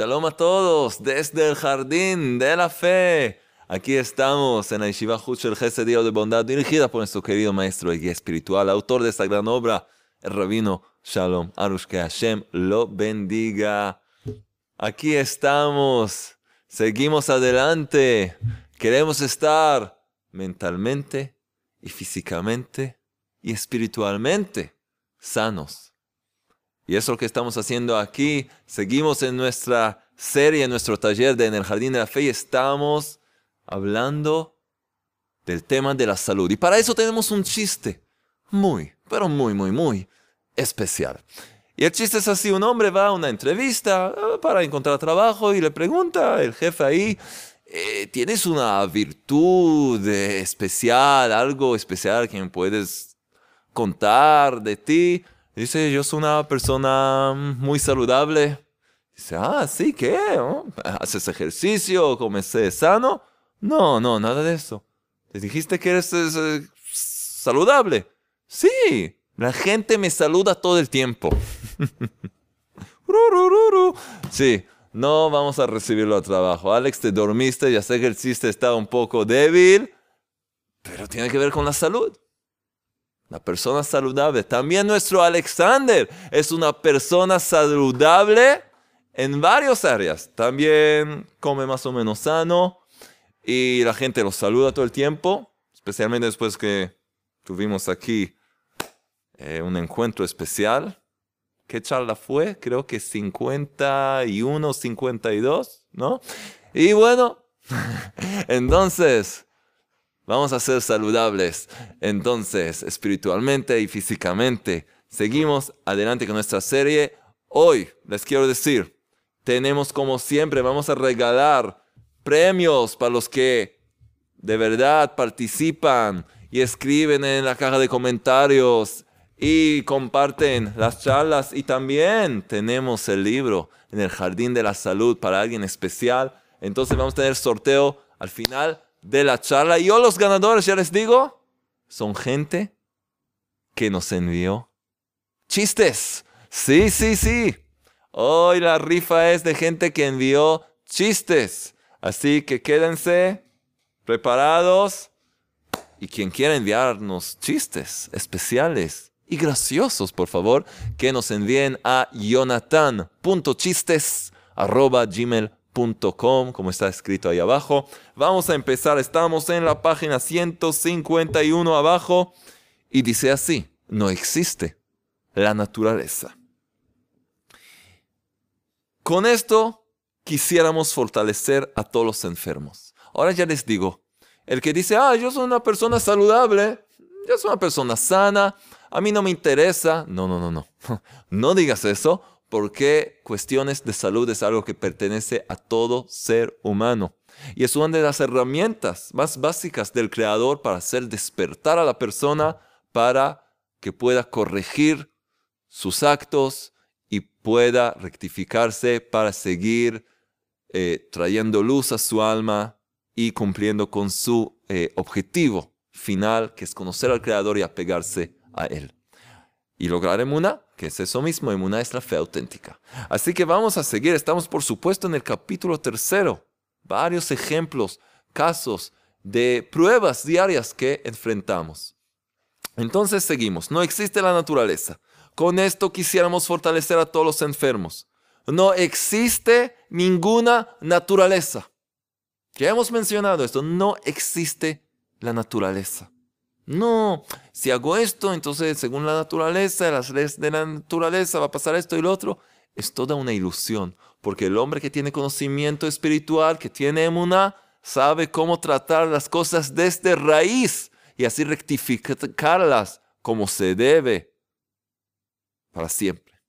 Shalom a todos desde el jardín de la fe. Aquí estamos en la Yeshiva Huchel Gesed de Bondad, dirigida por nuestro querido maestro y espiritual, autor de esta gran obra, el rabino Shalom Arush, que Hashem lo bendiga. Aquí estamos, seguimos adelante, queremos estar mentalmente y físicamente y espiritualmente sanos. Y es lo que estamos haciendo aquí. Seguimos en nuestra serie, en nuestro taller de En el Jardín de la Fe y estamos hablando del tema de la salud. Y para eso tenemos un chiste muy, pero muy, muy, muy especial. Y el chiste es así, un hombre va a una entrevista eh, para encontrar trabajo y le pregunta el jefe ahí, eh, ¿tienes una virtud especial, algo especial que me puedes contar de ti? Dice, yo soy una persona muy saludable. Dice, ah, sí, ¿qué? ¿Haces ejercicio? ¿Comes sano? No, no, nada de eso. ¿Te dijiste que eres eh, saludable? Sí, la gente me saluda todo el tiempo. sí, no vamos a recibirlo a trabajo. Alex, te dormiste, ya sé que el chiste está un poco débil, pero tiene que ver con la salud. La persona saludable. También nuestro Alexander es una persona saludable en varias áreas. También come más o menos sano y la gente lo saluda todo el tiempo, especialmente después que tuvimos aquí eh, un encuentro especial. ¿Qué charla fue? Creo que 51, 52, ¿no? Y bueno, entonces Vamos a ser saludables. Entonces, espiritualmente y físicamente. Seguimos adelante con nuestra serie. Hoy les quiero decir, tenemos como siempre, vamos a regalar premios para los que de verdad participan y escriben en la caja de comentarios y comparten las charlas. Y también tenemos el libro en el Jardín de la Salud para alguien especial. Entonces vamos a tener sorteo al final de la charla. Yo los ganadores, ya les digo, son gente que nos envió chistes. Sí, sí, sí. Hoy la rifa es de gente que envió chistes. Así que quédense preparados. Y quien quiera enviarnos chistes especiales y graciosos, por favor, que nos envíen a jonathan.chistes.gmail.com como está escrito ahí abajo. Vamos a empezar, estamos en la página 151 abajo y dice así, no existe la naturaleza. Con esto quisiéramos fortalecer a todos los enfermos. Ahora ya les digo, el que dice, ah, yo soy una persona saludable, yo soy una persona sana, a mí no me interesa. No, no, no, no. No digas eso porque cuestiones de salud es algo que pertenece a todo ser humano. Y es una de las herramientas más básicas del Creador para hacer despertar a la persona para que pueda corregir sus actos y pueda rectificarse para seguir eh, trayendo luz a su alma y cumpliendo con su eh, objetivo final, que es conocer al Creador y apegarse a Él y lograr emuna, que es eso mismo, emuna es la fe auténtica. Así que vamos a seguir, estamos por supuesto en el capítulo tercero, varios ejemplos, casos de pruebas diarias que enfrentamos. Entonces seguimos, no existe la naturaleza. Con esto quisiéramos fortalecer a todos los enfermos. No existe ninguna naturaleza. Ya hemos mencionado esto, no existe la naturaleza. No, si hago esto, entonces según la naturaleza, las leyes de la naturaleza va a pasar esto y lo otro. Es toda una ilusión, porque el hombre que tiene conocimiento espiritual, que tiene emuna, sabe cómo tratar las cosas desde raíz y así rectificarlas como se debe para siempre.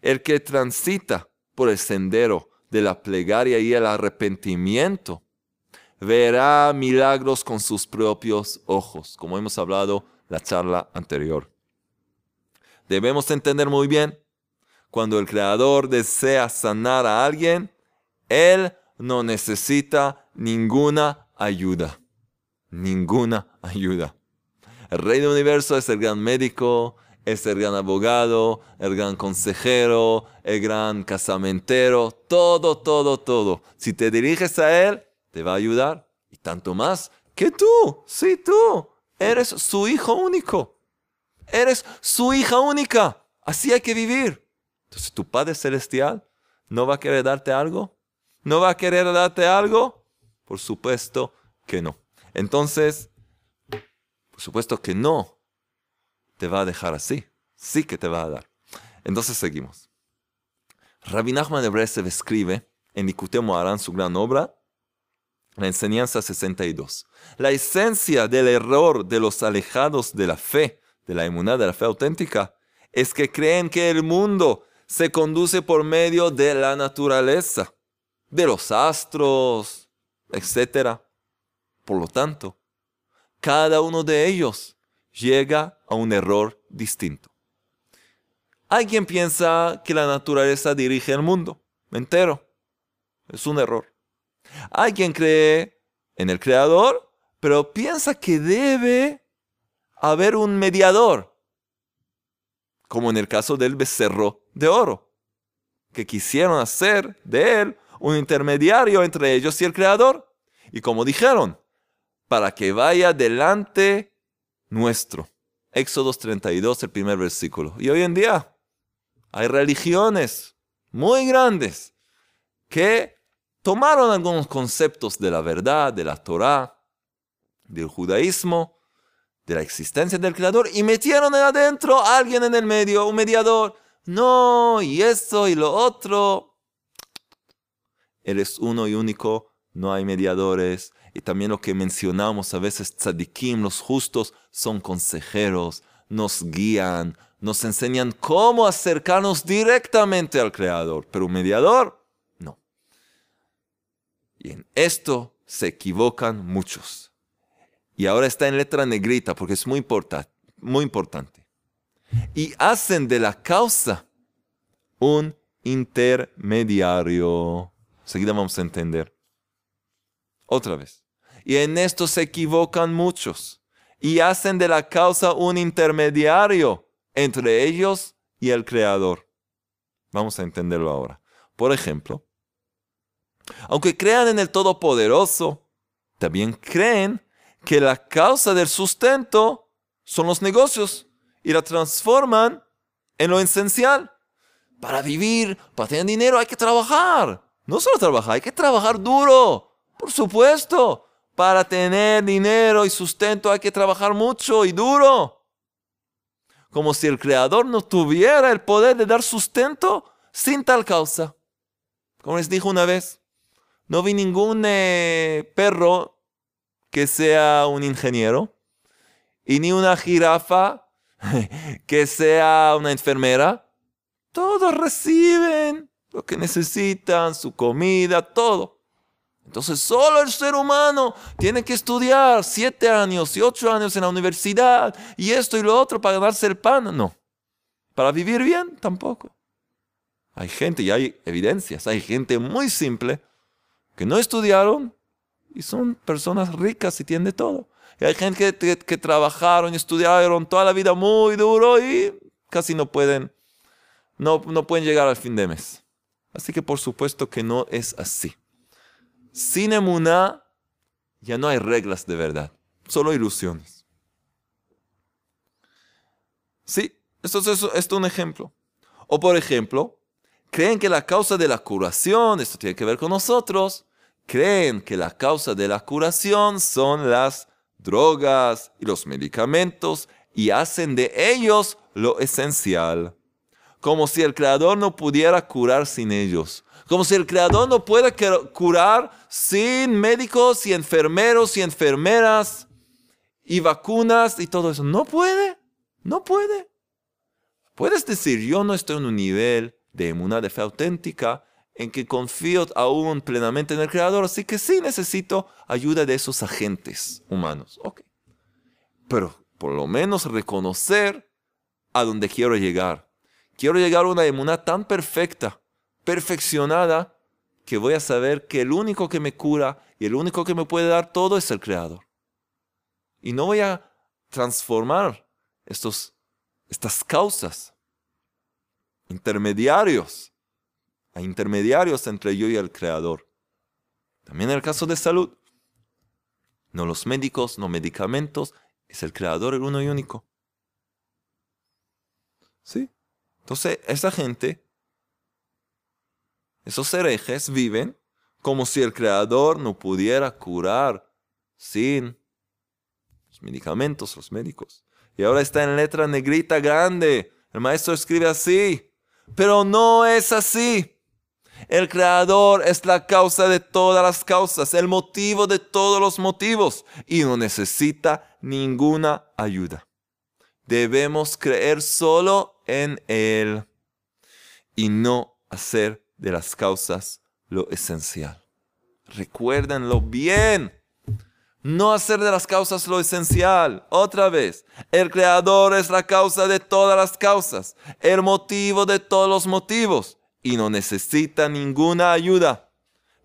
El que transita por el sendero de la plegaria y el arrepentimiento verá milagros con sus propios ojos, como hemos hablado la charla anterior. Debemos entender muy bien, cuando el Creador desea sanar a alguien, Él no necesita ninguna ayuda. Ninguna ayuda. El Rey del Universo es el gran médico, es el gran abogado, el gran consejero, el gran casamentero, todo, todo, todo. Si te diriges a Él, te va a ayudar. Y tanto más que tú, sí, tú, eres su hijo único. Eres su hija única. Así hay que vivir. Entonces, tu Padre Celestial no va a querer darte algo. ¿No va a querer darte algo? Por supuesto que no. Entonces, por supuesto que no te va a dejar así. Sí que te va a dar. Entonces seguimos. Rabbi Nachman de Breslev escribe en Likutei Moharan, su gran obra, la enseñanza 62. La esencia del error de los alejados de la fe, de la inmunidad de la fe auténtica, es que creen que el mundo se conduce por medio de la naturaleza, de los astros, etc. Por lo tanto, cada uno de ellos llega a un error distinto. Hay quien piensa que la naturaleza dirige el mundo entero. Es un error. Hay quien cree en el creador, pero piensa que debe haber un mediador, como en el caso del becerro de oro, que quisieron hacer de él un intermediario entre ellos y el creador. Y como dijeron, para que vaya delante nuestro. Éxodo 32, el primer versículo. Y hoy en día hay religiones muy grandes que tomaron algunos conceptos de la verdad, de la Torah, del judaísmo, de la existencia del Creador y metieron adentro a alguien en el medio, un mediador. No, y esto y lo otro. Eres uno y único, no hay mediadores. Y también lo que mencionamos a veces, tzadikim, los justos, son consejeros, nos guían, nos enseñan cómo acercarnos directamente al Creador. Pero un mediador, y en esto se equivocan muchos. Y ahora está en letra negrita porque es muy, muy importante. Y hacen de la causa un intermediario. Seguida vamos a entender. Otra vez. Y en esto se equivocan muchos. Y hacen de la causa un intermediario entre ellos y el Creador. Vamos a entenderlo ahora. Por ejemplo, aunque crean en el Todopoderoso, también creen que la causa del sustento son los negocios y la transforman en lo esencial. Para vivir, para tener dinero hay que trabajar. No solo trabajar, hay que trabajar duro. Por supuesto, para tener dinero y sustento hay que trabajar mucho y duro. Como si el Creador no tuviera el poder de dar sustento sin tal causa. Como les dijo una vez, no vi ningún eh, perro que sea un ingeniero y ni una jirafa que sea una enfermera. Todos reciben lo que necesitan, su comida, todo. Entonces solo el ser humano tiene que estudiar siete años y ocho años en la universidad y esto y lo otro para ganarse el pan. No. Para vivir bien tampoco. Hay gente y hay evidencias. Hay gente muy simple no estudiaron y son personas ricas y tienen de todo. Y hay gente que, trabajaron y estudiaron toda la vida muy duro y casi no pueden, no, no pueden llegar al fin de mes. Así que por supuesto que no es así. Sin emuná ya no hay reglas de verdad, solo ilusiones. Sí, esto es, esto es un ejemplo. O por ejemplo, creen que la causa de la curación, esto tiene que ver con nosotros, creen que la causa de la curación son las drogas y los medicamentos y hacen de ellos lo esencial. Como si el Creador no pudiera curar sin ellos. Como si el Creador no pueda curar sin médicos y enfermeros y enfermeras y vacunas y todo eso. No puede. No puede. Puedes decir, yo no estoy en un nivel de una de fe auténtica en que confío aún plenamente en el Creador, así que sí necesito ayuda de esos agentes humanos. Ok. Pero por lo menos reconocer a dónde quiero llegar. Quiero llegar a una emuná tan perfecta, perfeccionada, que voy a saber que el único que me cura y el único que me puede dar todo es el Creador. Y no voy a transformar estos estas causas, intermediarios, hay intermediarios entre yo y el Creador. También en el caso de salud, no los médicos, no medicamentos, es el Creador el uno y único. ¿Sí? Entonces, esa gente, esos herejes viven como si el Creador no pudiera curar sin los medicamentos, los médicos. Y ahora está en letra negrita grande. El maestro escribe así. Pero no es así. El creador es la causa de todas las causas, el motivo de todos los motivos y no necesita ninguna ayuda. Debemos creer solo en Él y no hacer de las causas lo esencial. Recuérdenlo bien. No hacer de las causas lo esencial. Otra vez, el creador es la causa de todas las causas, el motivo de todos los motivos y no necesita ninguna ayuda.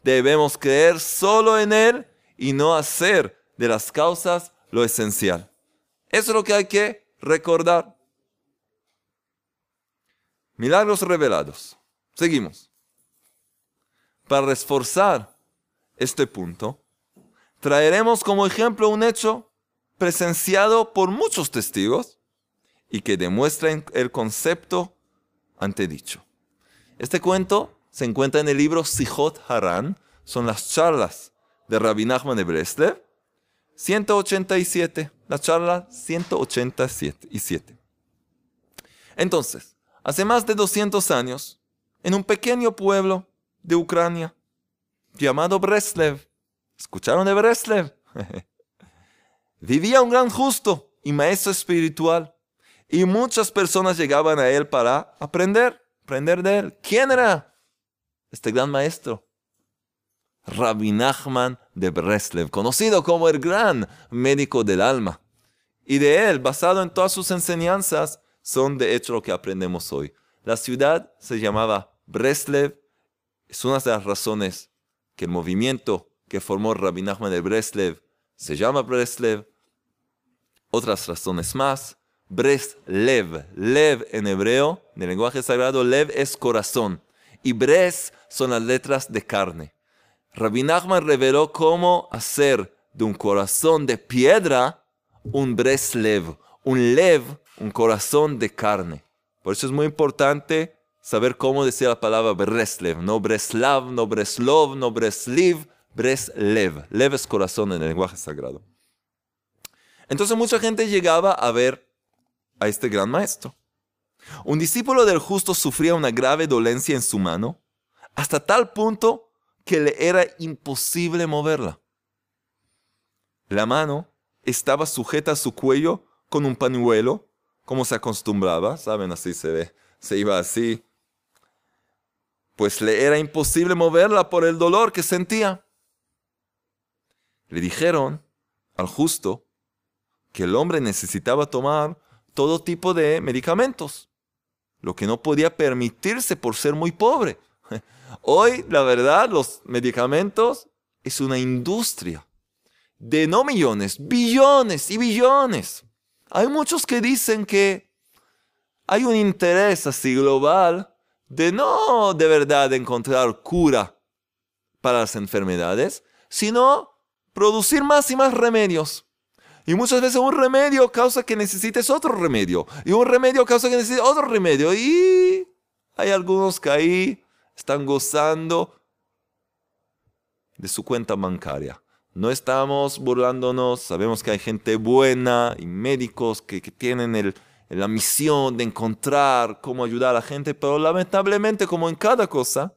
Debemos creer solo en Él y no hacer de las causas lo esencial. Eso es lo que hay que recordar. Milagros revelados. Seguimos. Para reforzar este punto, traeremos como ejemplo un hecho presenciado por muchos testigos y que demuestra el concepto antedicho. Este cuento se encuentra en el libro Sijot Haran, son las charlas de Rabbi Nachman de Breslev, 187, la charla 187. Entonces, hace más de 200 años, en un pequeño pueblo de Ucrania llamado Breslev, ¿Escucharon de Breslev? Vivía un gran justo y maestro espiritual. Y muchas personas llegaban a él para aprender, aprender de él. ¿Quién era este gran maestro? Rabbi Nachman de Breslev, conocido como el gran médico del alma. Y de él, basado en todas sus enseñanzas, son de hecho lo que aprendemos hoy. La ciudad se llamaba Breslev. Es una de las razones que el movimiento que formó Rabbi Nachman de Breslev se llama Breslev. Otras razones más. Breslev, Lev en hebreo, en el lenguaje sagrado, Lev es corazón. Y Bres son las letras de carne. Rabbi Nachman reveló cómo hacer de un corazón de piedra un Breslev, un Lev, un corazón de carne. Por eso es muy importante saber cómo decir la palabra Breslev, no Breslav, no Breslov, no Bresliv, Breslev. Lev es corazón en el lenguaje sagrado. Entonces mucha gente llegaba a ver a este gran maestro. Un discípulo del justo sufría una grave dolencia en su mano, hasta tal punto que le era imposible moverla. La mano estaba sujeta a su cuello con un pañuelo, como se acostumbraba, ¿saben? Así se ve, se iba así. Pues le era imposible moverla por el dolor que sentía. Le dijeron al justo que el hombre necesitaba tomar todo tipo de medicamentos, lo que no podía permitirse por ser muy pobre. Hoy, la verdad, los medicamentos es una industria de no millones, billones y billones. Hay muchos que dicen que hay un interés así global de no de verdad encontrar cura para las enfermedades, sino producir más y más remedios. Y muchas veces un remedio causa que necesites otro remedio. Y un remedio causa que necesites otro remedio. Y hay algunos que ahí están gozando de su cuenta bancaria. No estamos burlándonos, sabemos que hay gente buena y médicos que, tienen la misión de encontrar cómo ayudar a la gente, pero lamentablemente como en cada cosa,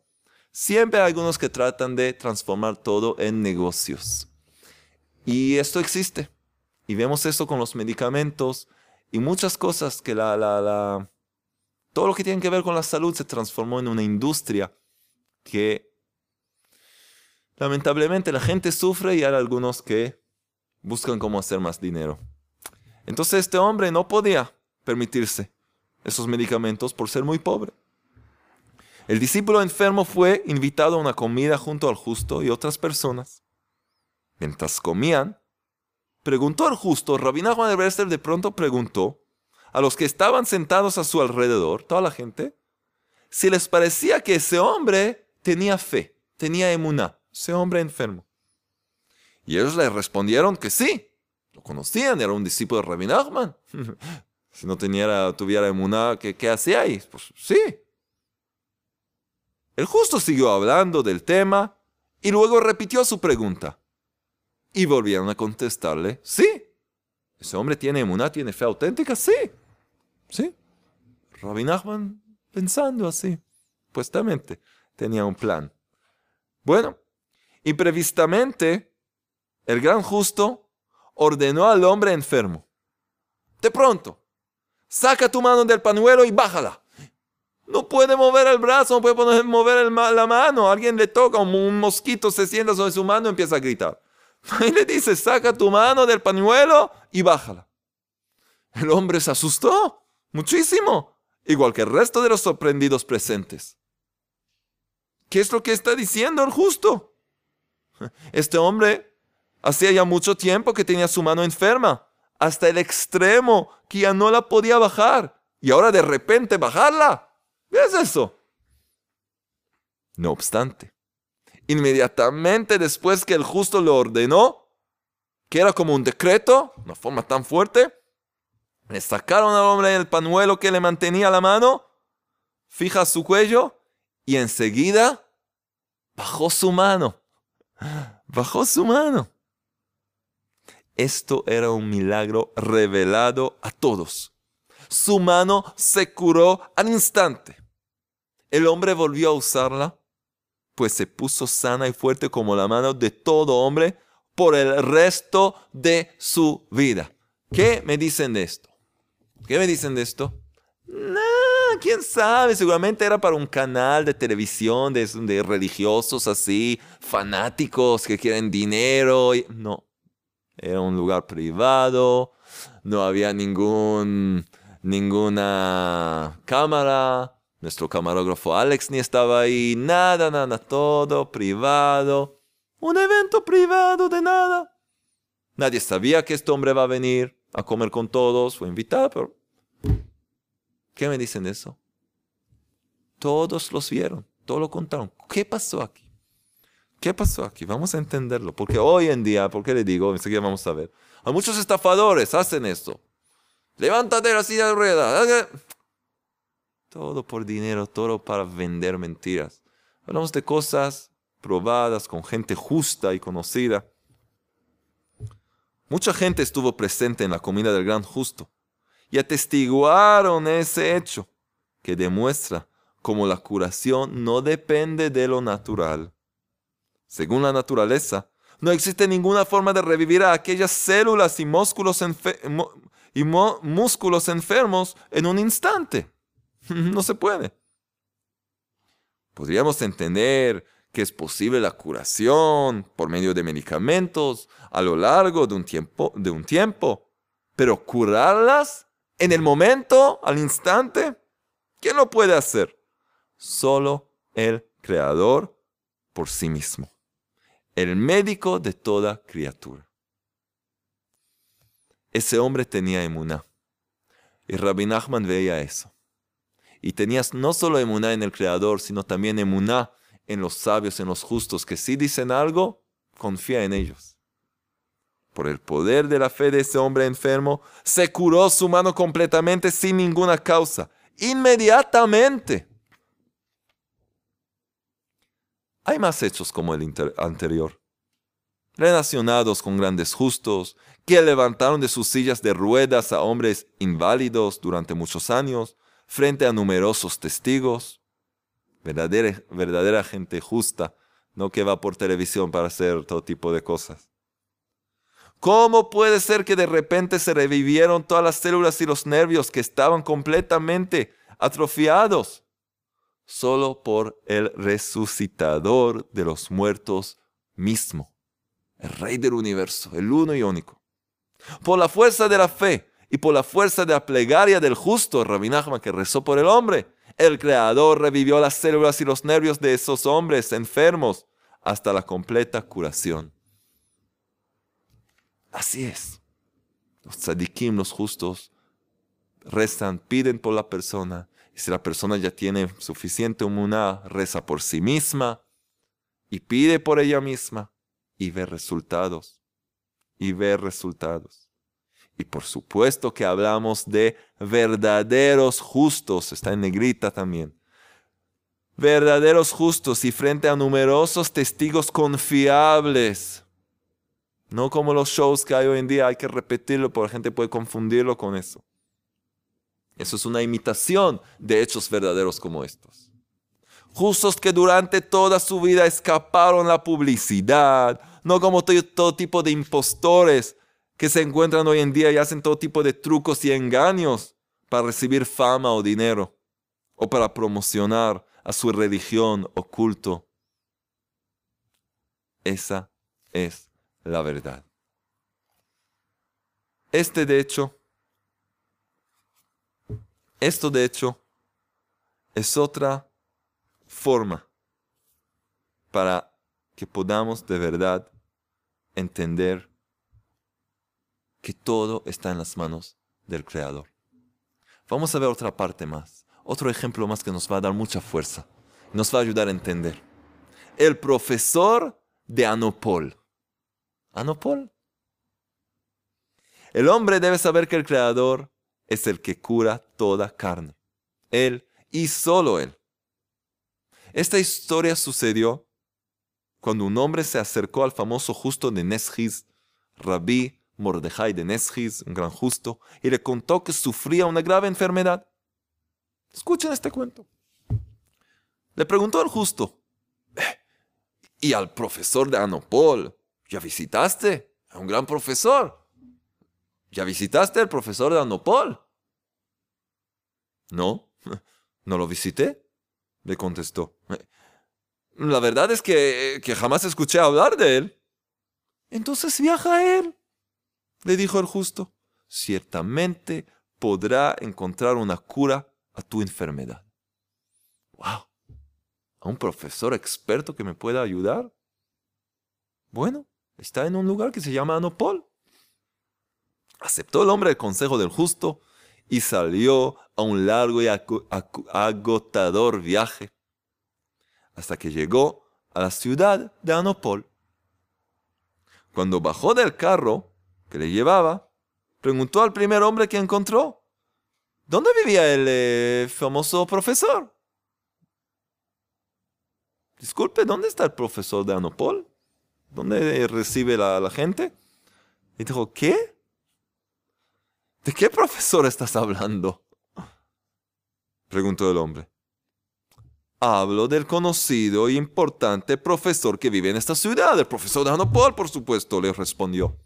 siempre hay algunos que tratan de transformar todo en negocios. Y esto existe. Y vemos esto con los medicamentos y muchas cosas que la, la, la, todo lo que tiene que ver con la salud se transformó en una industria que lamentablemente la gente sufre y hay algunos que buscan cómo hacer más dinero. Entonces este hombre no podía permitirse esos medicamentos por ser muy pobre. El discípulo enfermo fue invitado a una comida junto al justo y otras personas. Mientras comían, preguntó al justo, Rabbi Nachman de Bresler de pronto preguntó, a los que estaban sentados a su alrededor, toda la gente, si les parecía que ese hombre tenía fe, tenía emuná, ese hombre enfermo. Y ellos le respondieron que sí, lo conocían, era un discípulo de Rabbi Nachman. si no tuviera emuná, ¿qué, ¿qué hacía ahí? Pues sí. El justo siguió hablando del tema y luego repitió su pregunta. Y volvieron a contestarle, sí. ¿Ese hombre tiene emuná, tiene fe auténtica? Sí. Sí. Rabbi pensando así, puestamente, tenía un plan. Bueno, imprevistamente, el gran justo ordenó al hombre enfermo. De pronto, saca tu mano del pañuelo y bájala. No puede mover el brazo, no puede mover la mano. Alguien le toca, un mosquito se sienta sobre su mano y empieza a gritar. Y le dice, saca tu mano del pañuelo y bájala. El hombre se asustó muchísimo, igual que el resto de los sorprendidos presentes. ¿Qué es lo que está diciendo el justo? Este hombre hacía ya mucho tiempo que tenía su mano enferma, hasta el extremo que ya no la podía bajar. Y ahora de repente bajarla. ¿Qué es eso? No obstante, inmediatamente después que el justo lo ordenó, que era como un decreto, una forma tan fuerte, le sacaron al hombre el pañuelo que le mantenía la mano, fija su cuello y enseguida bajó su mano. Bajó su mano. Esto era un milagro revelado a todos. Su mano se curó al instante. El hombre volvió a usarla, pues se puso sana y fuerte como la mano de todo hombre por el resto de su vida. ¿Qué me dicen de esto? ¿Qué me dicen de esto? Nah, quién sabe, seguramente era para un canal de televisión de, de religiosos así, fanáticos que quieren dinero. Y, no, era un lugar privado, no había ningún, ninguna cámara, nuestro camarógrafo Alex ni estaba ahí, nada, nada, todo privado. Un evento privado de nada. Nadie sabía que este hombre va a venir a comer con todos, fue invitado, pero... ¿Qué me dicen eso? Todos los vieron, todos lo contaron. ¿Qué pasó aquí? ¿Qué pasó aquí? Vamos a entenderlo, porque hoy en día, ¿por qué le digo? Enseguida vamos a ver. Hay muchos estafadores hacen esto. Levántate la silla de ruedas. Todo por dinero, todo para vender mentiras. Hablamos de cosas probadas con gente justa y conocida. Mucha gente estuvo presente en la comida del gran justo y atestiguaron ese hecho que demuestra cómo la curación no depende de lo natural. Según la naturaleza, no existe ninguna forma de revivir a aquellas células y músculos, y músculos enfermos en un instante. No se puede. Podríamos entender que es posible la curación por medio de medicamentos a lo largo de un tiempo, de un tiempo pero curarlas en el momento, al instante, ¿quién lo puede hacer? Solo el Creador por sí mismo, el médico de toda criatura. Ese hombre tenía emuná y Rabbi Nachman veía eso. Y tenías no solo emuná en el Creador, sino también emuná en los sabios, en los justos, que si dicen algo, confía en ellos. Por el poder de la fe de ese hombre enfermo, se curó su mano completamente sin ninguna causa, inmediatamente. Hay más hechos como el anterior, relacionados con grandes justos, que levantaron de sus sillas de ruedas a hombres inválidos durante muchos años, frente a numerosos testigos, verdadera, verdadera gente justa, no que va por televisión para hacer todo tipo de cosas. ¿Cómo puede ser que de repente se revivieron todas las células y los nervios que estaban completamente atrofiados? Solo por el resucitador de los muertos mismo, el rey del universo, el uno y único. Por la fuerza de la fe, y por la fuerza de la plegaria del justo Rabbi que rezó por el hombre, el Creador revivió las células y los nervios de esos hombres enfermos hasta la completa curación. Así es. Los tzadikim, los justos, rezan, piden por la persona. Y si la persona ya tiene suficiente humana, reza por sí misma y pide por ella misma y ve resultados. Y ve resultados. Y por supuesto que hablamos de verdaderos justos, está en negrita también. Verdaderos justos y frente a numerosos testigos confiables. No como los shows que hay hoy en día, hay que repetirlo porque la gente puede confundirlo con eso. Eso es una imitación de hechos verdaderos como estos. Justos que durante toda su vida escaparon la publicidad, no como todo, tipo de impostores que se encuentran hoy en día y hacen todo tipo de trucos y engaños para recibir fama o dinero o para promocionar a su religión o culto. Esa es la verdad. Este de hecho, esto de hecho es otra forma para que podamos de verdad entender que todo está en las manos del Creador. Vamos a ver otra parte más, otro ejemplo más que nos va a dar mucha fuerza, nos va a ayudar a entender. El profesor de Anopol. Anopol. El hombre debe saber que el Creador es el que cura toda carne. Él y solo Él. Esta historia sucedió cuando un hombre se acercó al famoso justo de Nesjiz, Rabí Mordejai de Nesjiz, un gran justo, y le contó que sufría una grave enfermedad. Escuchen este cuento. Le preguntó al justo, eh, ¿y al profesor de Anopol? ¿Ya visitaste a un gran profesor? ¿Ya visitaste al profesor de Anopol? No, no lo visité, le contestó. La verdad es que, que jamás escuché hablar de él. Entonces viaja a él, le dijo el justo. Ciertamente podrá encontrar una cura a tu enfermedad. ¡Wow! ¿A un profesor experto que me pueda ayudar? Bueno, Está en un lugar que se llama Anopol. Aceptó el hombre el consejo del justo y salió a un largo y agotador viaje hasta que llegó a la ciudad de Anopol. Cuando bajó del carro que le llevaba, preguntó al primer hombre que encontró, ¿dónde vivía el eh, famoso profesor? Disculpe, ¿dónde está el profesor de Anopol? ¿Dónde recibe la, la gente? Y dijo, ¿qué? ¿De qué profesor estás hablando? Preguntó el hombre. Hablo del conocido y importante profesor que vive en esta ciudad, el profesor de Hanopol, por supuesto, le respondió.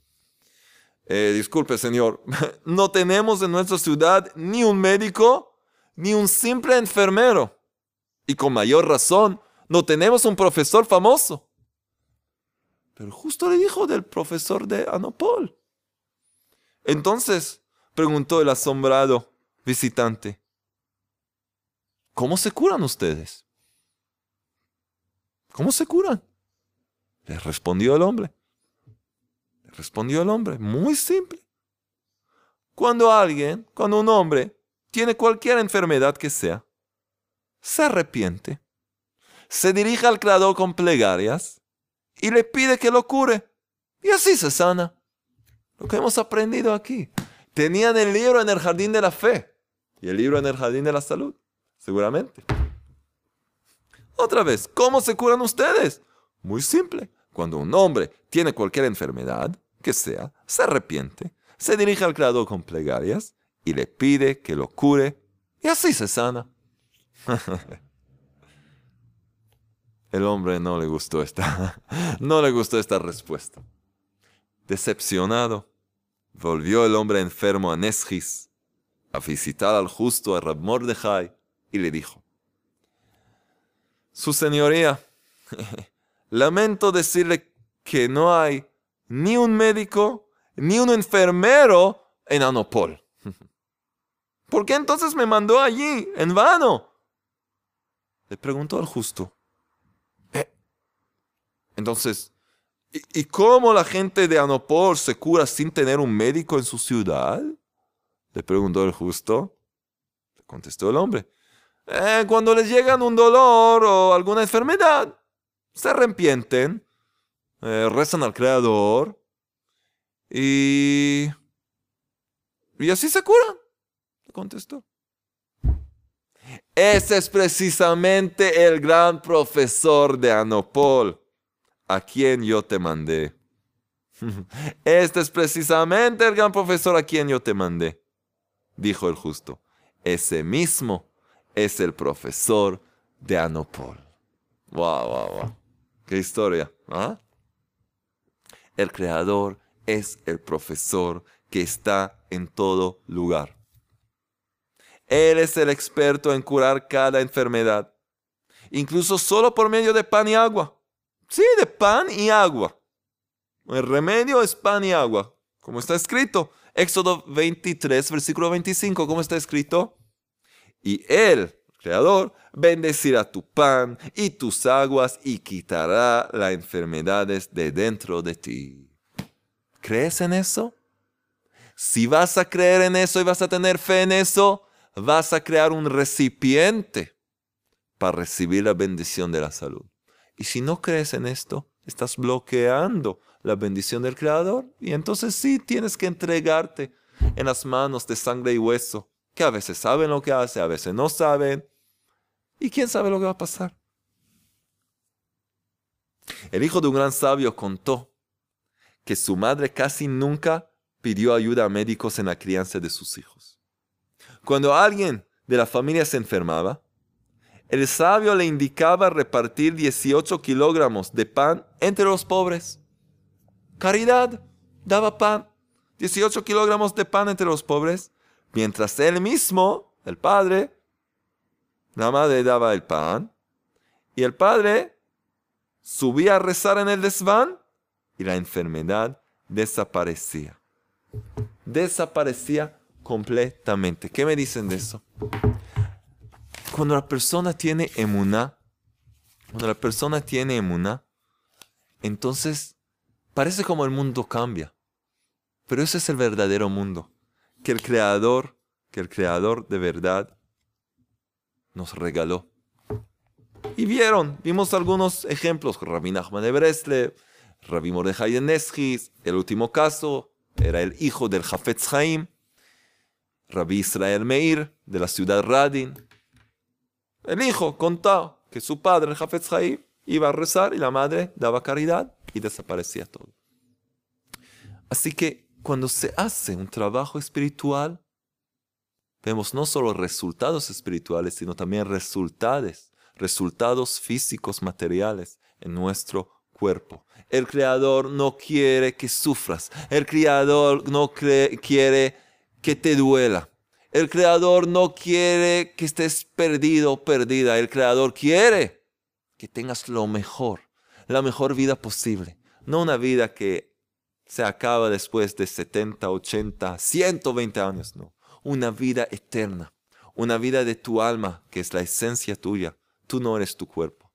Eh, disculpe, señor, no tenemos en nuestra ciudad ni un médico ni un simple enfermero. Y con mayor razón, no tenemos un profesor famoso. Pero justo le dijo del profesor de Anopol. Entonces preguntó el asombrado visitante, ¿cómo se curan ustedes? ¿Cómo se curan? Le respondió el hombre. Respondió el hombre, muy simple. Cuando alguien, cuando un hombre tiene cualquier enfermedad que sea, se arrepiente, se dirige al creador con plegarias y le pide que lo cure. Y así se sana. Lo que hemos aprendido aquí. Tenían el libro en el jardín de la fe y el libro en el jardín de la salud, seguramente. Otra vez, ¿cómo se curan ustedes? Muy simple. Cuando un hombre tiene cualquier enfermedad, que sea, se arrepiente, se dirige al creador con plegarias y le pide que lo cure y así se sana. El hombre no le gustó esta, no le gustó esta respuesta. Decepcionado, volvió el hombre enfermo a Nesjis a visitar al justo a Rab Mordejai y le dijo: Su señoría, lamento decirle que no hay ni un médico ni un enfermero en Anopol. ¿Por qué entonces me mandó allí en vano? Le preguntó al justo. Entonces, ¿y, cómo la gente de Anopol se cura sin tener un médico en su ciudad? Le preguntó el justo. Contestó el hombre. Eh, cuando les llegan un dolor o alguna enfermedad, se arrepienten, eh, rezan al Creador y, y así se curan. Contestó. Ese es precisamente el gran profesor de Anopol, a quien yo te mandé. Este es precisamente el gran profesor a quien yo te mandé, dijo el justo. Ese mismo es el profesor de Anopol. Wow, wow, wow. Qué historia. ¿ah? El creador es el profesor que está en todo lugar. Él es el experto en curar cada enfermedad, incluso solo por medio de pan y agua. Sí, de pan y agua. El remedio es pan y agua, como está escrito. Éxodo 23, versículo 25, ¿cómo está escrito? Y Él, Bendecirá tu pan y tus aguas y quitará las enfermedades de dentro de ti. ¿Crees en eso? Si vas a creer en eso y vas a tener fe en eso, vas a crear un recipiente para recibir la bendición de la salud. Y si no crees en esto, estás bloqueando la bendición del Creador. Y entonces sí tienes que entregarte en las manos de sangre y hueso, que a veces saben lo que hace, a veces no saben. ¿Y quién sabe lo que va a pasar? El hijo de un gran sabio contó que su madre casi nunca pidió ayuda a médicos en la crianza de sus hijos. Cuando alguien de la familia se enfermaba, el sabio le indicaba repartir 18 kilogramos de pan entre los pobres. Caridad, daba pan, 18 kilogramos de pan entre los pobres, mientras él mismo, el padre, la madre daba el pan, y el padre subía a rezar en el desván y la enfermedad desaparecía. Desaparecía completamente. ¿Qué me dicen de eso? Cuando la persona tiene emuná, cuando la persona tiene emuná, entonces parece como el mundo cambia. Pero ese es el verdadero mundo. Que el creador, que el creador de verdad nos regaló. Y vieron, vimos algunos ejemplos. Rabbi Nachman de Breslev, Rabbi Mordechai de Neschis, el último caso era el hijo del Jafetz Haim, Rabbi Israel Meir, de la ciudad Radin. El hijo contó que su padre, el Jafetz Haim, iba a rezar y la madre daba caridad y desaparecía todo. Así que cuando se hace un trabajo espiritual, vemos no solo resultados espirituales, sino también resultados, resultados físicos, materiales en nuestro cuerpo. El Creador no quiere que sufras. El Creador no quiere que te duela. El Creador no quiere que estés perdido o perdida. El Creador quiere que tengas lo mejor, la mejor vida posible. No una vida que se acaba después de 70, 80, 120 años, no. Una vida eterna. Una vida de tu alma, que es la esencia tuya. Tú no eres tu cuerpo.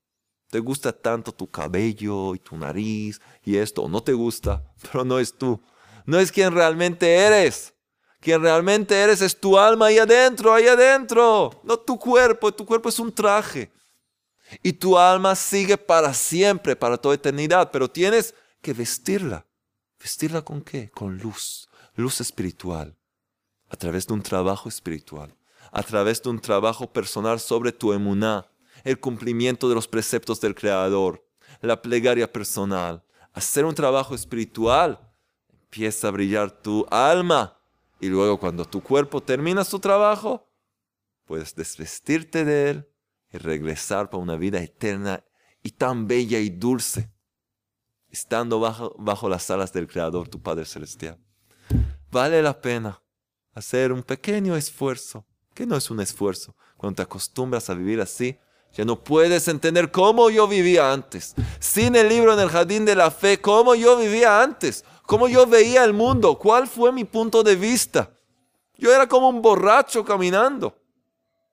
Te gusta tanto tu cabello y tu nariz y esto, no te gusta, pero no es tú. No es quien realmente eres. Quien realmente eres es tu alma ahí adentro, ahí adentro. No tu cuerpo, tu cuerpo es un traje. Y tu alma sigue para siempre, para toda eternidad, pero tienes que vestirla. ¿Vestirla con qué? Con luz, luz espiritual, a través de un trabajo espiritual, a través de un trabajo personal sobre tu emuná, el cumplimiento de los preceptos del Creador, la plegaria personal, hacer un trabajo espiritual, empieza a brillar tu alma. Y luego cuando tu cuerpo termina su trabajo, puedes desvestirte de él y regresar para una vida eterna y tan bella y dulce, estando bajo, bajo las alas del Creador, tu Padre Celestial. Vale la pena hacer un pequeño esfuerzo, que no es un esfuerzo. Cuando te acostumbras a vivir así, ya no puedes entender cómo yo vivía antes. Sin el libro en el jardín de la fe, cómo yo vivía antes cómo yo veía el mundo, cuál fue mi punto de vista. Yo era como un borracho caminando,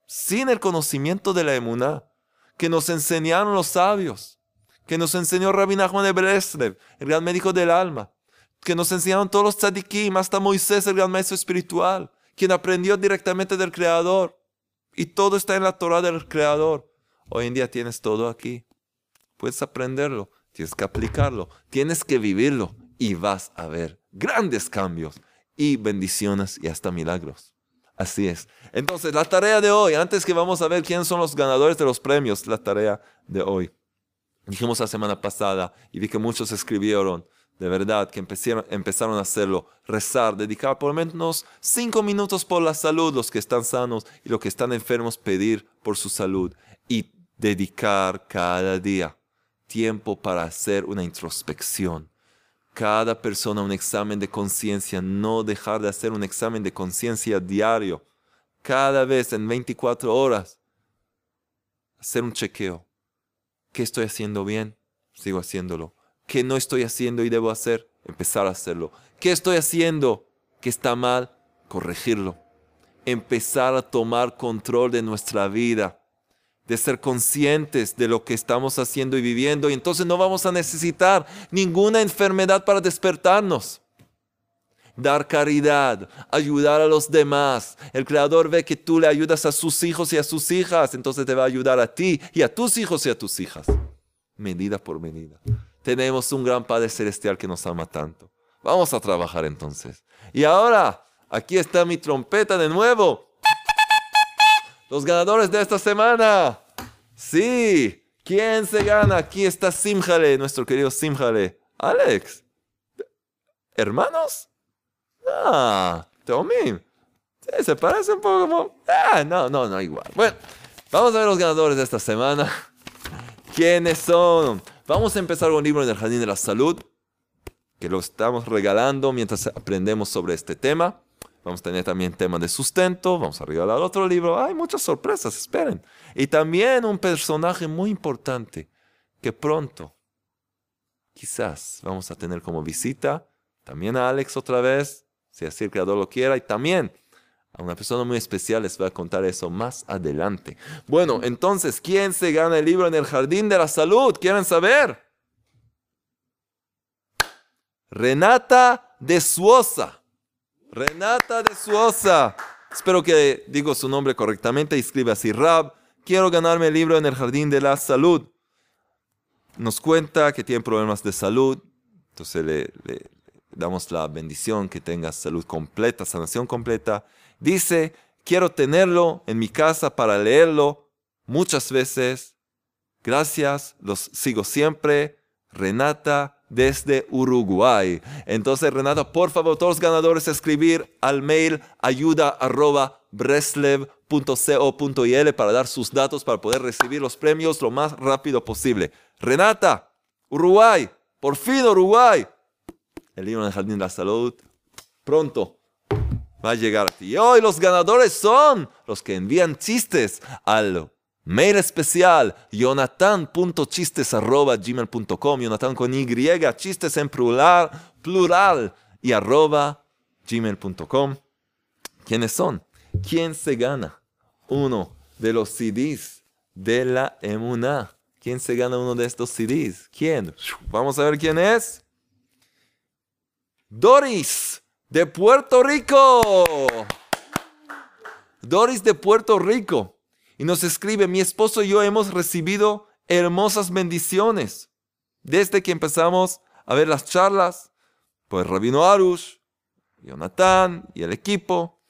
sin el conocimiento de la emuná, que nos enseñaron los sabios, que nos enseñó Rabbi Nachman de Breslev, el gran médico del alma, que nos enseñaron todos los tzadikim, hasta Moisés, el gran maestro espiritual, quien aprendió directamente del Creador. Y todo está en la Torah del Creador. Hoy en día tienes todo aquí. Puedes aprenderlo, tienes que aplicarlo, tienes que vivirlo y vas a ver grandes cambios y bendiciones y hasta milagros. Así es. Entonces, la tarea de hoy, antes que vamos a ver quiénes son los ganadores de los premios, la tarea de hoy. Dijimos la semana pasada y vi que muchos escribieron, de verdad, que empezaron, a hacerlo, rezar, dedicar por lo menos cinco minutos por la salud, los que están sanos y los que están enfermos, pedir por su salud y dedicar cada día tiempo para hacer una introspección cada persona un examen de conciencia, no dejar de hacer un examen de conciencia diario, cada vez en 24 horas, hacer un chequeo. ¿Qué estoy haciendo bien? Sigo haciéndolo. ¿Qué no estoy haciendo y debo hacer? Empezar a hacerlo. ¿Qué estoy haciendo que está mal? Corregirlo. Empezar a tomar control de nuestra vida de ser conscientes de lo que estamos haciendo y viviendo y entonces no vamos a necesitar ninguna enfermedad para despertarnos. Dar caridad, ayudar a los demás. El Creador ve que tú le ayudas a sus hijos y a sus hijas, entonces te va a ayudar a ti y a tus hijos y a tus hijas. Medida por medida. Tenemos un gran Padre Celestial que nos ama tanto. Vamos a trabajar entonces. Y ahora, aquí está mi trompeta de nuevo los ganadores de esta semana. Sí. ¿Quién se gana? Aquí está Simjale, nuestro querido Simjale. Alex. ¿Hermanos? Ah, Tommy. Sí, se parece un poco como... Ah, no, no, no, igual. Bueno, vamos a ver los ganadores de esta semana. ¿Quiénes son? Vamos a empezar con un libro en el Jardín de la Salud, que lo estamos regalando mientras aprendemos sobre este tema. Vamos a tener también tema de sustento, vamos a regalar otro libro. Hay muchas sorpresas, esperen. Y también un personaje muy importante que pronto, quizás, vamos a tener como visita también a Alex otra vez, si así el creador lo quiera, y también a una persona muy especial, les voy a contar eso más adelante. Bueno, entonces, ¿quién se gana el libro en el Jardín de la Salud? ¿Quieren saber? Renata de Suosa. Renata de Suosa. Espero que digo su nombre correctamente. Escribe así, Rab, quiero ganarme el libro en el Jardín de la Salud. Nos cuenta que tiene problemas de salud. Entonces le, le damos la bendición que tenga salud completa, sanación completa. Dice, quiero tenerlo en mi casa para leerlo muchas veces. Gracias, los sigo siempre. Renata desde Uruguay. Entonces, Renato, por favor, todos los ganadores escribir al mail ayuda arroba para dar sus datos para poder recibir los premios lo más rápido posible. Renata, Uruguay, por fin Uruguay. El libro del Jardín de la Salud pronto va a llegar a ti. Y hoy los ganadores son los que envían chistes al Mail especial, jonathan.chistes.gmail.com, Jonathan con Y, chistes en plural, plural y arroba gmail.com. ¿Quiénes son? ¿Quién se gana? Uno de los CDs de la Emuna. ¿Quién se gana uno de estos CDs? ¿Quién? Vamos a ver quién es. Doris, de Puerto Rico. Doris de Puerto Rico y nos escribe, mi esposo y yo hemos recibido hermosas bendiciones desde que empezamos a ver las charlas, pues Rabino Arush, Jonathan y el equipo.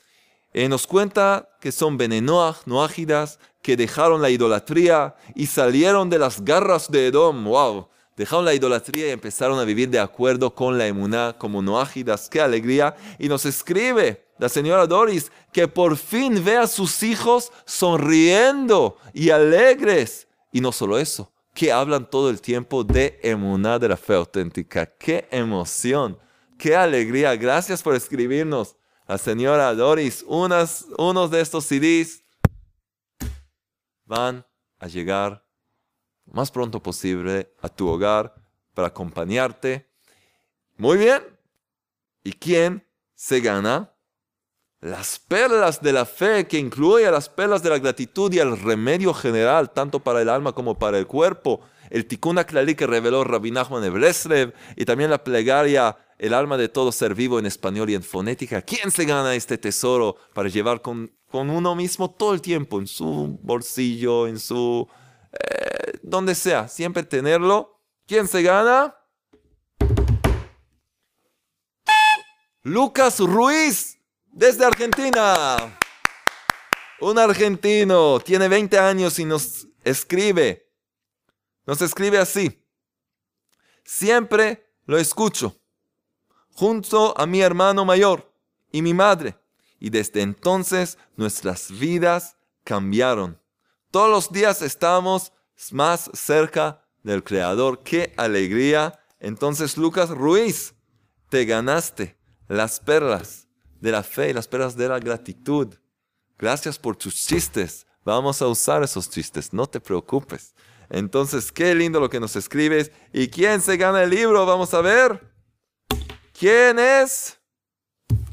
Eh, nos cuenta que son venenoach, noágidas, que dejaron la idolatría y salieron de las garras de Edom. ¡Wow! Dejaron la idolatría y empezaron a vivir de acuerdo con la emuná como noágidas. ¡Qué alegría! Y nos escribe la señora Doris, que por fin ve a sus hijos sonriendo y alegres. Y no solo eso, que hablan todo el tiempo de emuná de la fe auténtica. ¡Qué emoción! ¡Qué alegría! Gracias por escribirnos. La señora Doris, unas, unos de estos CDs van a llegar más pronto posible a tu hogar para acompañarte. Muy bien. ¿Y quién se gana? las perlas de la fe, que incluye las perlas de la gratitud y el remedio general, tanto para el alma como para el cuerpo. El Tikkun Klali que reveló Rabbi de Breslev y también la plegaria el alma de todo ser vivo en español y en fonética. ¿Quién se gana este tesoro para llevar con, con uno mismo todo el tiempo, en su bolsillo, en su... Eh, donde sea, siempre tenerlo? ¿Quién se gana? Lucas Ruiz, desde Argentina. Un argentino, tiene 20 años y nos escribe. Nos escribe así. Siempre lo escucho junto a mi hermano mayor y mi madre. Y desde entonces nuestras vidas cambiaron. Todos los días estamos más cerca del Creador. ¡Qué alegría! Entonces, Lucas Ruiz, te ganaste las perlas de la fe y las perlas de la gratitud. Gracias por tus chistes. Vamos a usar esos chistes, no te preocupes. Entonces, qué lindo lo que nos escribes. ¿Y quién se gana el libro? Vamos a ver. ¿Quién es?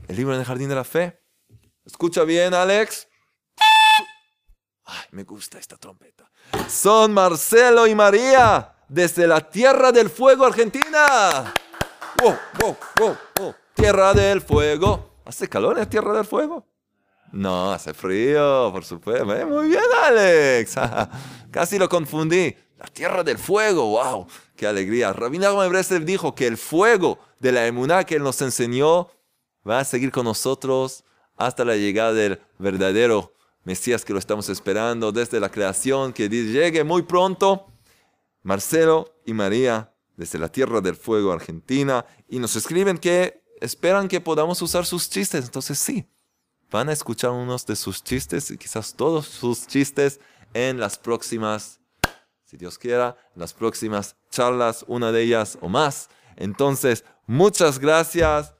El libro en el jardín de la fe. Escucha bien, Alex. Ay, me gusta esta trompeta. Son Marcelo y María desde la Tierra del Fuego, Argentina. Wow, wow, wow, wow. Tierra del Fuego. ¿Hace calor en Tierra del Fuego? No, hace frío, por supuesto. Eh, muy bien, Alex. Casi lo confundí. La Tierra del Fuego, wow. Qué alegría. Rabina Breslev dijo que el fuego de la emuná que Él nos enseñó va a seguir con nosotros hasta la llegada del verdadero Mesías que lo estamos esperando desde la creación, que llegue muy pronto. Marcelo y María desde la Tierra del Fuego, Argentina, y nos escriben que esperan que podamos usar sus chistes. Entonces sí, van a escuchar unos de sus chistes y quizás todos sus chistes en las próximas si Dios quiera, en las próximas charlas, una de ellas o más. Entonces, muchas gracias.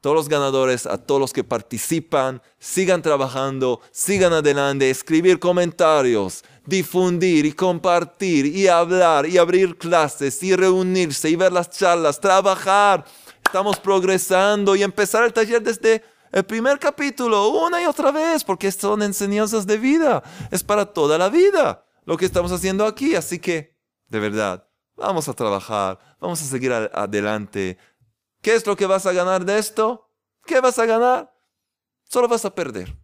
Todos los ganadores, a todos los que participan, sigan trabajando, sigan adelante, escribir comentarios, difundir y compartir y hablar y abrir clases y reunirse y ver las charlas, trabajar. Estamos progresando y empezar el taller desde el primer capítulo, una y otra vez, porque son enseñanzas de vida, es para toda la vida lo que estamos haciendo aquí. Así que, de verdad, vamos a trabajar, vamos a seguir adelante. ¿Qué es lo que vas a ganar de esto? ¿Qué vas a ganar? Solo vas a perder.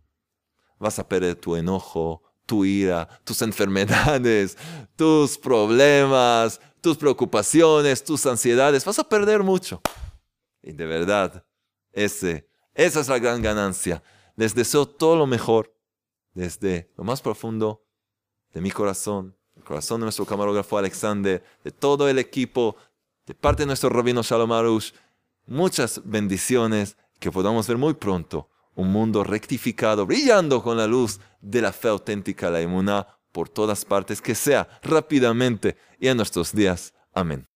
Vas a perder tu enojo, tu ira, tus enfermedades, tus problemas, tus preocupaciones, tus ansiedades. Vas a perder mucho. Y de verdad, ese, esa es la gran ganancia. Les deseo todo lo mejor desde lo más profundo de mi corazón, el corazón de nuestro camarógrafo Alexander, de todo el equipo, de parte de nuestro rabino Shalom Arush, muchas bendiciones que podamos ver muy pronto un mundo rectificado, brillando con la luz de la fe auténtica, la inmunidad por todas partes, que sea rápidamente y en nuestros días. Amén.